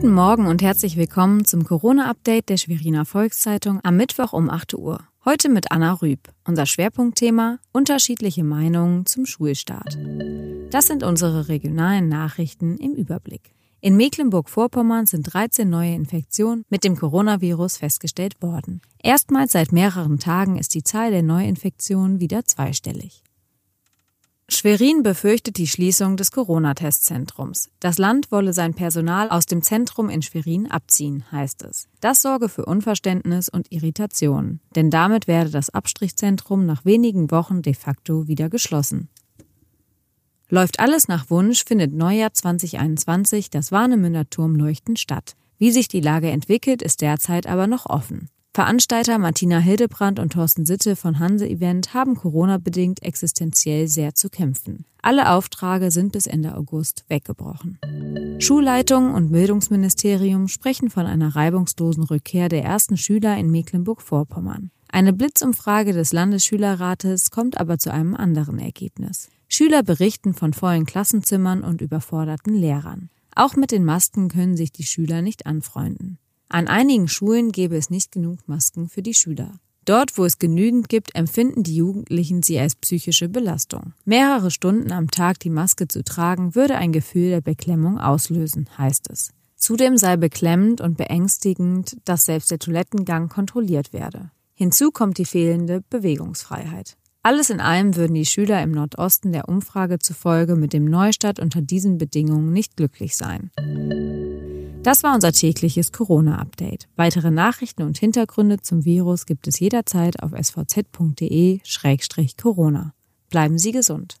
Guten Morgen und herzlich willkommen zum Corona-Update der Schweriner Volkszeitung am Mittwoch um 8 Uhr. Heute mit Anna Rüb. Unser Schwerpunktthema unterschiedliche Meinungen zum Schulstart. Das sind unsere regionalen Nachrichten im Überblick. In Mecklenburg-Vorpommern sind 13 neue Infektionen mit dem Coronavirus festgestellt worden. Erstmals seit mehreren Tagen ist die Zahl der Neuinfektionen wieder zweistellig. Schwerin befürchtet die Schließung des Corona-Testzentrums. Das Land wolle sein Personal aus dem Zentrum in Schwerin abziehen, heißt es. Das sorge für Unverständnis und Irritation, denn damit werde das Abstrichzentrum nach wenigen Wochen de facto wieder geschlossen. Läuft alles nach Wunsch, findet Neujahr 2021 das Warnemünder Turmleuchten statt. Wie sich die Lage entwickelt, ist derzeit aber noch offen. Veranstalter Martina Hildebrand und Thorsten Sitte von Hanse Event haben Corona-bedingt existenziell sehr zu kämpfen. Alle Aufträge sind bis Ende August weggebrochen. Schulleitung und Bildungsministerium sprechen von einer reibungslosen Rückkehr der ersten Schüler in Mecklenburg-Vorpommern. Eine Blitzumfrage des Landesschülerrates kommt aber zu einem anderen Ergebnis. Schüler berichten von vollen Klassenzimmern und überforderten Lehrern. Auch mit den Masken können sich die Schüler nicht anfreunden. An einigen Schulen gäbe es nicht genug Masken für die Schüler. Dort, wo es genügend gibt, empfinden die Jugendlichen sie als psychische Belastung. Mehrere Stunden am Tag die Maske zu tragen, würde ein Gefühl der Beklemmung auslösen, heißt es. Zudem sei beklemmend und beängstigend, dass selbst der Toilettengang kontrolliert werde. Hinzu kommt die fehlende Bewegungsfreiheit. Alles in allem würden die Schüler im Nordosten der Umfrage zufolge mit dem Neustart unter diesen Bedingungen nicht glücklich sein. Das war unser tägliches Corona-Update. Weitere Nachrichten und Hintergründe zum Virus gibt es jederzeit auf svz.de-corona. Bleiben Sie gesund.